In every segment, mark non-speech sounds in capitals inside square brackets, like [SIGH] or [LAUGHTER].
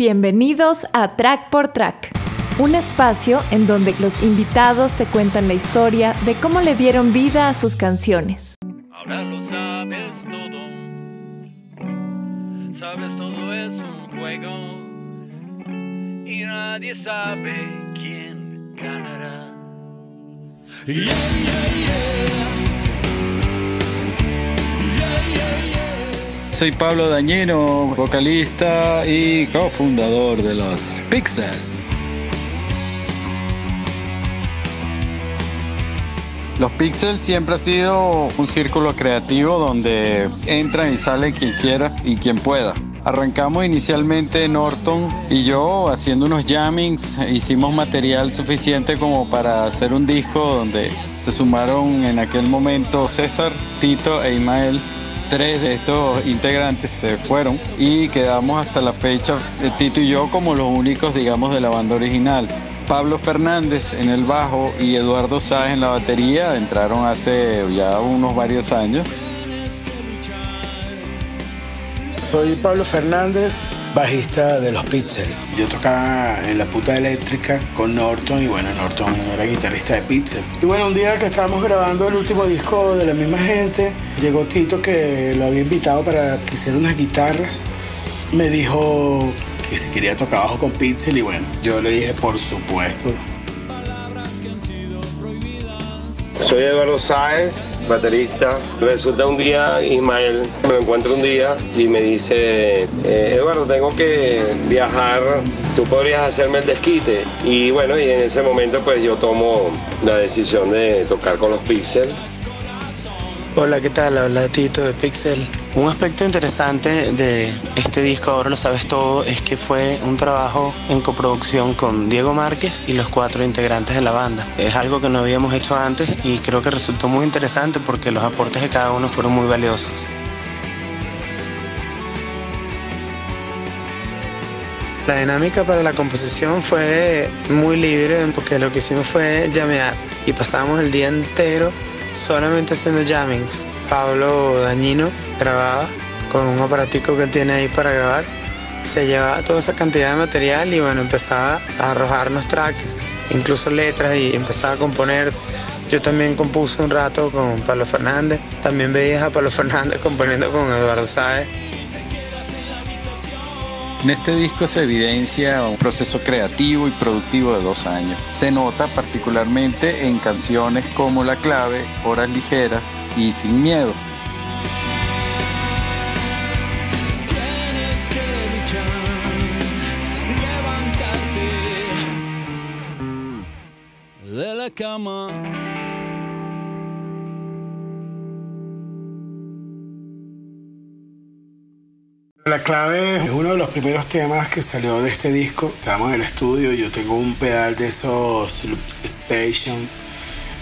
Bienvenidos a Track por Track, un espacio en donde los invitados te cuentan la historia de cómo le dieron vida a sus canciones. Ahora lo sabes todo. Sabes todo es un juego. Y nadie sabe quién ganará. Soy Pablo Dañino, vocalista y cofundador de los Pixel. Los Pixel siempre ha sido un círculo creativo donde entra y sale quien quiera y quien pueda. Arrancamos inicialmente Norton y yo haciendo unos jammings, hicimos material suficiente como para hacer un disco donde se sumaron en aquel momento César, Tito e Ismael tres de estos integrantes se fueron y quedamos hasta la fecha eh, Tito y yo como los únicos, digamos, de la banda original. Pablo Fernández en el bajo y Eduardo Sáez en la batería entraron hace ya unos varios años. Soy Pablo Fernández, bajista de los Pixel. Yo tocaba en la puta eléctrica con Norton y bueno, Norton era guitarrista de Pixel. Y bueno, un día que estábamos grabando el último disco de la misma gente, llegó Tito que lo había invitado para que hiciera unas guitarras. Me dijo que si quería tocar bajo con Pixel y bueno, yo le dije por supuesto. Soy Eduardo Sáez, baterista. Resulta un día, Ismael me lo encuentro un día y me dice, eh, Eduardo, tengo que viajar, tú podrías hacerme el desquite. Y bueno, y en ese momento pues yo tomo la decisión de tocar con los Pixel. Hola, ¿qué tal? Habla Tito de Pixel. Un aspecto interesante de este disco, ahora lo sabes todo, es que fue un trabajo en coproducción con Diego Márquez y los cuatro integrantes de la banda. Es algo que no habíamos hecho antes y creo que resultó muy interesante porque los aportes de cada uno fueron muy valiosos. La dinámica para la composición fue muy libre porque lo que hicimos fue llamear y pasamos el día entero solamente haciendo jammings. Pablo Dañino grababa con un aparatico que él tiene ahí para grabar. Se llevaba toda esa cantidad de material y bueno, empezaba a arrojarnos tracks, incluso letras y empezaba a componer. Yo también compuse un rato con Pablo Fernández. También veías a Pablo [LAUGHS] Fernández componiendo con Eduardo Sáez. En este disco se evidencia un proceso creativo y productivo de dos años. Se nota particularmente en canciones como La Clave, Horas Ligeras y Sin Miedo. Cama. La clave es uno de los primeros temas que salió de este disco. Estábamos en el estudio, yo tengo un pedal de esos Loop Station.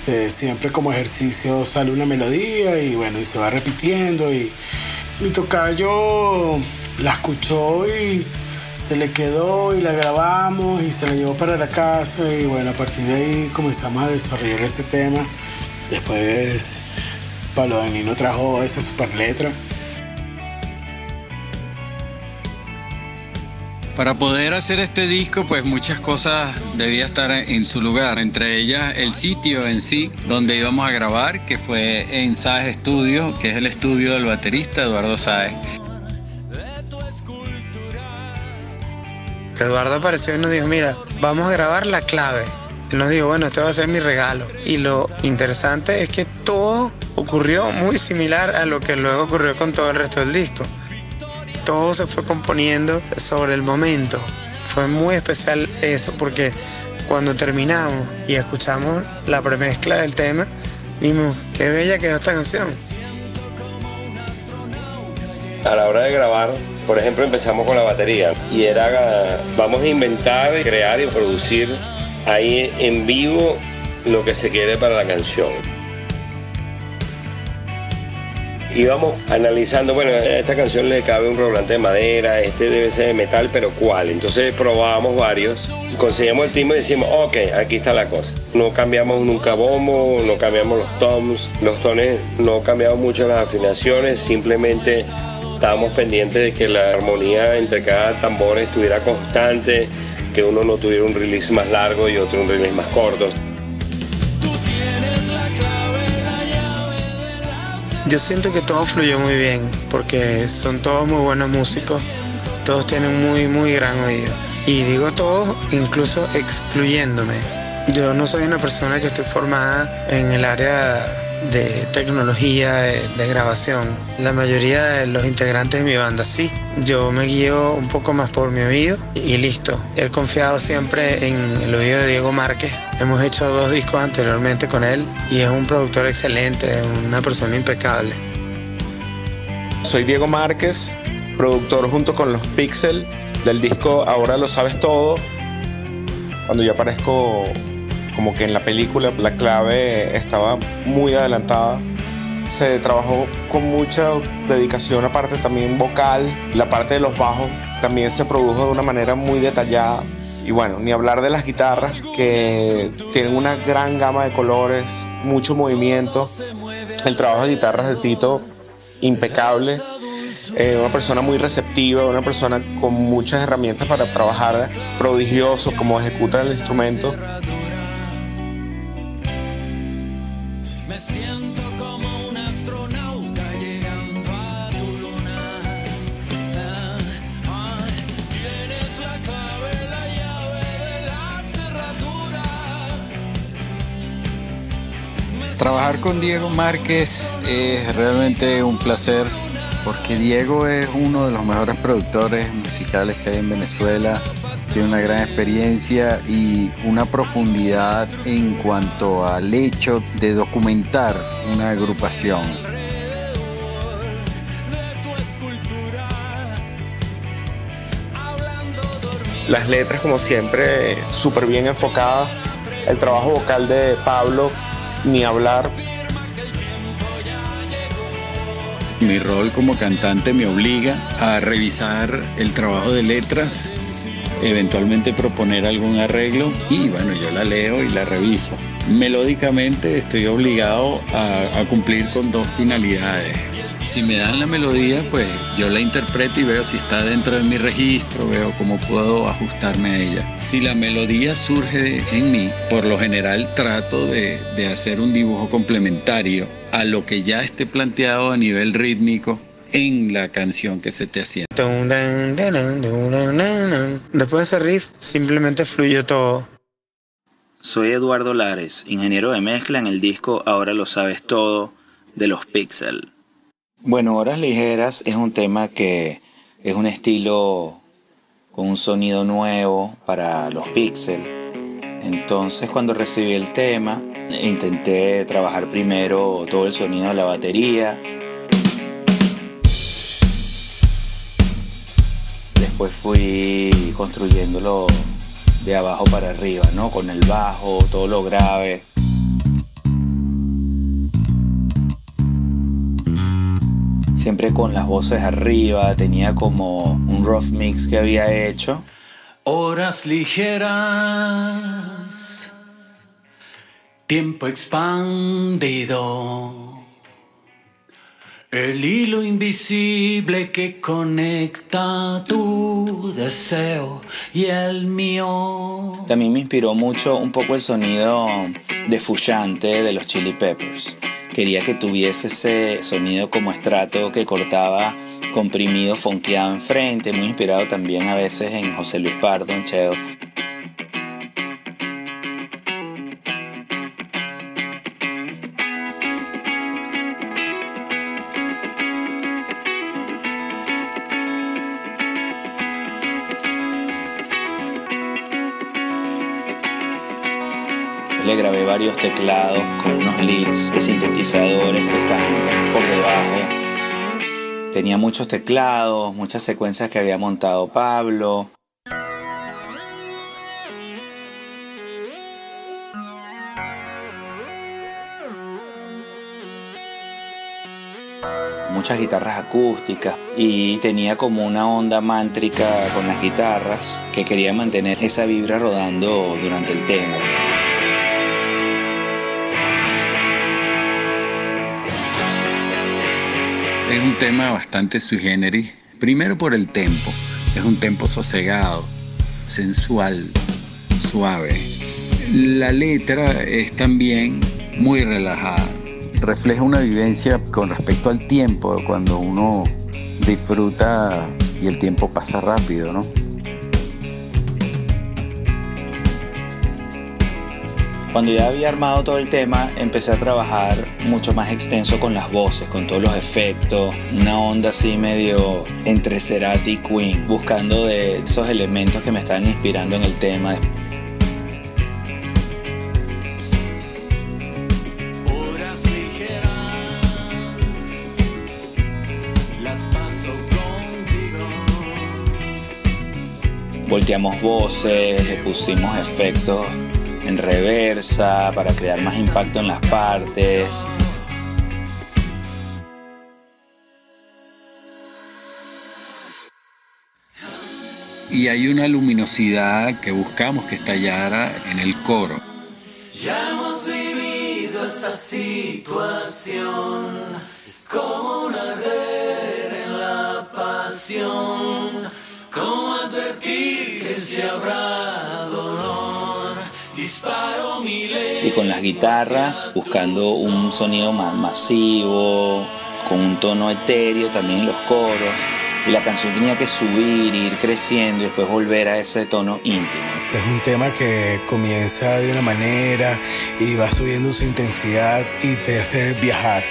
Eh, siempre como ejercicio sale una melodía y bueno, y se va repitiendo. Y mi tocayo la escuchó y se le quedó y la grabamos y se la llevó para la casa. Y bueno, a partir de ahí comenzamos a desarrollar ese tema. Después Pablo Danilo trajo esa super letra. Para poder hacer este disco, pues muchas cosas debía estar en su lugar, entre ellas el sitio en sí donde íbamos a grabar, que fue en Sáez Studio, que es el estudio del baterista Eduardo Eduardo apareció y nos dijo, mira, vamos a grabar la clave. Él nos dijo, bueno, este va a ser mi regalo. Y lo interesante es que todo ocurrió muy similar a lo que luego ocurrió con todo el resto del disco. Todo se fue componiendo sobre el momento. Fue muy especial eso porque cuando terminamos y escuchamos la premezcla del tema, dijimos, qué bella quedó esta canción. A la hora de grabar, por ejemplo, empezamos con la batería y era, vamos a inventar, crear y producir ahí en vivo lo que se quiere para la canción. Íbamos analizando, bueno, a esta canción le cabe un redoblante de madera, este debe ser de metal, pero ¿cuál? Entonces probábamos varios, conseguíamos el timbre y decimos, ok, aquí está la cosa. No cambiamos nunca bombo, no cambiamos los toms, los tones, no cambiamos mucho las afinaciones, simplemente estábamos pendientes de que la armonía entre cada tambor estuviera constante, que uno no tuviera un release más largo y otro un release más corto. Yo siento que todo fluyó muy bien, porque son todos muy buenos músicos, todos tienen muy, muy gran oído. Y digo todos, incluso excluyéndome. Yo no soy una persona que estoy formada en el área de tecnología de, grabación. La mayoría de los integrantes de mi banda sí. Yo me guío un poco más por mi oído y listo. He confiado siempre en el oído de Diego Márquez. Hemos hecho dos discos anteriormente con él y es un productor excelente, una persona impecable. Soy Diego Márquez, productor junto con los Pixel del disco Ahora lo sabes todo. Cuando yo aparezco como que en la película la clave estaba muy adelantada. Se trabajó con mucha dedicación, aparte también vocal, la parte de los bajos también se produjo de una manera muy detallada. Y bueno, ni hablar de las guitarras que tienen una gran gama de colores, mucho movimiento. El trabajo de guitarras de Tito, impecable. Eh, una persona muy receptiva, una persona con muchas herramientas para trabajar, prodigioso como ejecuta el instrumento. Trabajar con Diego Márquez es realmente un placer porque Diego es uno de los mejores productores musicales que hay en Venezuela. Tiene una gran experiencia y una profundidad en cuanto al hecho de documentar una agrupación. Las letras, como siempre, súper bien enfocadas. El trabajo vocal de Pablo ni hablar. Mi rol como cantante me obliga a revisar el trabajo de letras, eventualmente proponer algún arreglo y bueno, yo la leo y la reviso. Melódicamente estoy obligado a, a cumplir con dos finalidades si me dan la melodía, pues yo la interpreto y veo si está dentro de mi registro, veo cómo puedo ajustarme a ella. Si la melodía surge en mí, por lo general trato de, hacer un dibujo complementario a lo que ya esté planteado a nivel rítmico en la canción que se te hacía. Después de ese riff, simplemente fluye todo. Soy Eduardo Lares, ingeniero de mezcla en el disco Ahora lo sabes todo de los Pixel. Bueno, Horas Ligeras es un tema que es un estilo con un sonido nuevo para los Pixel. Entonces cuando recibí el tema, intenté trabajar primero todo el sonido de la batería. Después fui construyéndolo de abajo para arriba, ¿no? Con el bajo, todo lo grave. Siempre con las voces arriba, tenía como un rough mix que había hecho. Horas ligeras, tiempo expandido. El hilo invisible que conecta tu deseo y el mío. También me inspiró mucho un poco el sonido de Fullante de los Chili Peppers quería que tuviese ese sonido como estrato que cortaba comprimido, fonqueado enfrente, muy inspirado también a veces en José Luis Pardo, en Cheo. Varios teclados con unos leads de sintetizadores que están por debajo. Tenía muchos teclados, muchas secuencias que había montado Pablo. muchas guitarras acústicas y tenía como una onda mántrica con las guitarras que quería mantener esa vibra rodando durante el tema. Es un tema bastante sui generis. Primero por el tempo. Es un tempo sosegado, sensual, suave. La letra es también muy relajada. Refleja una vivencia con respecto al tiempo, cuando uno disfruta y el tiempo pasa rápido, ¿no? Cuando ya había armado todo el tema, empecé a trabajar mucho más extenso con las voces, con todos los efectos, una onda así medio entre Cerati y Queen, buscando de esos elementos que me estaban inspirando en el tema. Volteamos voces, le pusimos efectos en reversa para crear más impacto en las partes. Y hay una luminosidad que buscamos que estallara en el coro. Ya hemos vivido esta situación como una arder en la pasión, Y con las guitarras buscando un sonido más masivo, con un tono etéreo también en los coros. Y la canción tenía que subir, ir creciendo y después volver a ese tono íntimo. Es un tema que comienza de una manera y va subiendo su intensidad y te hace viajar.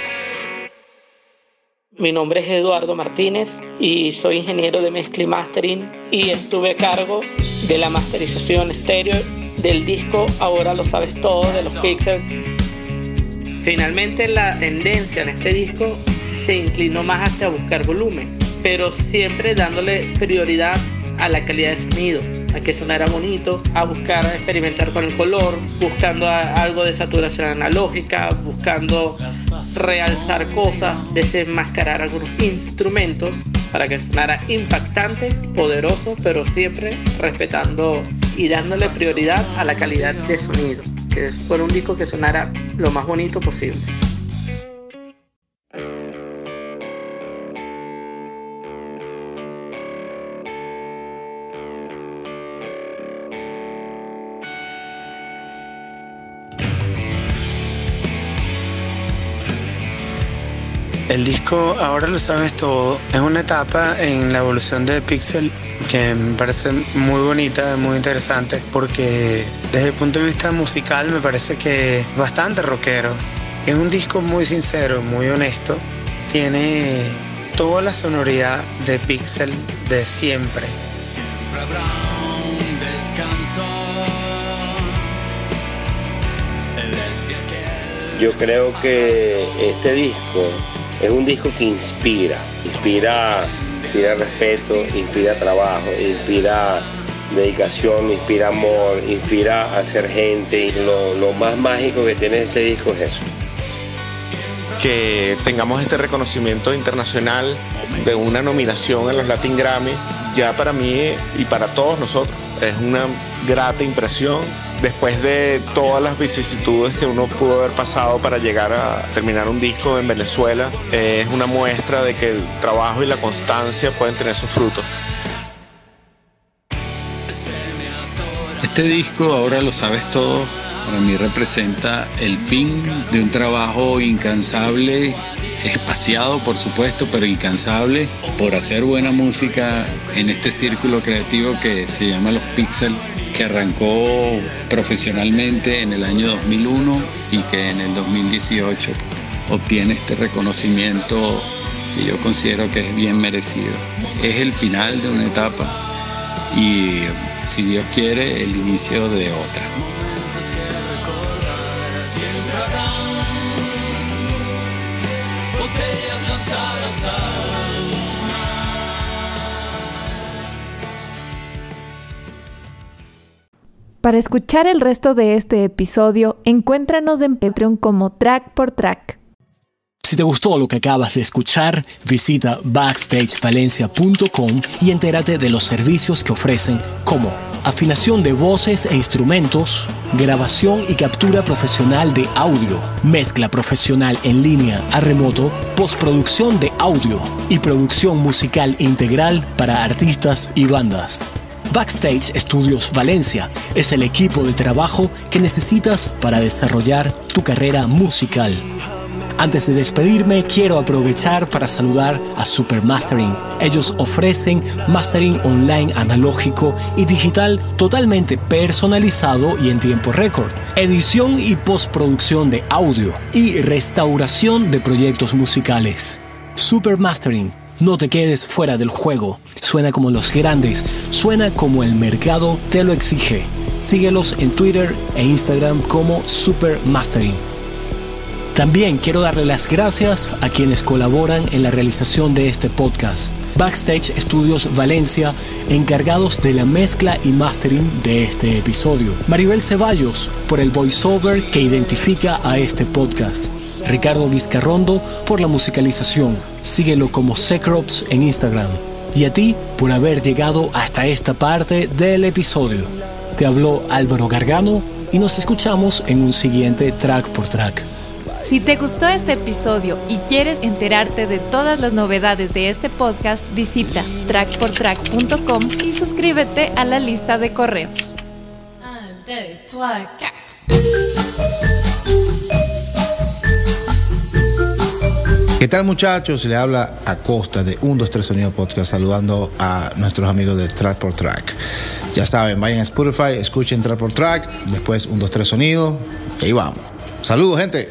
Mi nombre es Eduardo Martínez y soy ingeniero de mezcla y mastering y estuve a cargo de la masterización estéreo del disco Ahora lo sabes todo de los Pixels. Finalmente la tendencia en este disco se inclinó más hacia buscar volumen, pero siempre dándole prioridad a la calidad de sonido, a que sonara bonito, a buscar experimentar con el color, buscando algo de saturación analógica, buscando realzar cosas, desenmascarar algunos instrumentos para que sonara impactante, poderoso, pero siempre respetando y dándole prioridad a la calidad de sonido, que fuera un disco que sonara lo más bonito posible. El disco Ahora lo sabes todo es una etapa en la evolución de Pixel que me parece muy bonita, muy interesante porque desde el punto de vista musical me parece que es bastante rockero. Es un disco muy sincero, muy honesto. Tiene toda la sonoridad de Pixel de siempre. Habrá un descanso. Desde aquel Yo creo que este disco es un disco que inspira, inspira, inspira respeto, inspira trabajo, inspira dedicación, inspira amor, inspira a ser gente. Lo, más mágico que tiene este disco es eso. que tengamos este reconocimiento internacional de una nominación a los Latin Grammy, ya para mí y para todos nosotros es una grata impresión después de todas las vicisitudes que uno pudo haber pasado para llegar a terminar un disco en Venezuela, eh, es una muestra de que el trabajo y la constancia pueden tener sus frutos. Este disco, ahora lo sabes todo, para mí representa el fin de un trabajo incansable, espaciado por supuesto, pero incansable, por hacer buena música en este círculo creativo que se llama Los Pixel, que arrancó profesionalmente en el año 2001 y que en el 2018 obtiene este reconocimiento que yo considero que es bien merecido. Es el final de una etapa y si Dios quiere el inicio de otra. Para escuchar el resto de este episodio, encuéntranos en Patreon como Track por Track. Si te gustó lo que acabas de escuchar, visita backstagevalencia.com y entérate de los servicios que ofrecen como afinación de voces e instrumentos, grabación y captura profesional de audio, mezcla profesional en línea a remoto, postproducción de audio y producción musical integral para artistas y bandas. Backstage Studios Valencia es el equipo de trabajo que necesitas para desarrollar tu carrera musical. Antes de despedirme, quiero aprovechar para saludar a Super Mastering. Ellos ofrecen mastering online analógico y digital totalmente personalizado y en tiempo récord, edición y postproducción de audio y restauración de proyectos musicales. Super Mastering, no te quedes fuera del juego. Suena como los grandes, suena como el mercado te lo exige. Síguelos en Twitter e Instagram como Super Mastering. También quiero darle las gracias a quienes colaboran en la realización de este podcast. Backstage Studios Valencia, encargados de la mezcla y mastering de este episodio. Maribel Ceballos, por el voiceover que identifica a este podcast. Ricardo Vizcarrondo, por la musicalización. Síguelo como Secrops en Instagram. Y a ti por haber llegado hasta esta parte del episodio. Te habló Álvaro Gargano y nos escuchamos en un siguiente track por track. Si te gustó este episodio y quieres enterarte de todas las novedades de este podcast, visita trackportrack.com y suscríbete a la lista de correos. ¿Qué tal muchachos? Le habla Acosta de 1, 2, 3 Sonido Podcast saludando a nuestros amigos de Track por Track. Ya saben, vayan a Spotify, escuchen Track por Track, después 1, 2, 3 Sonido y ahí vamos. Saludos gente.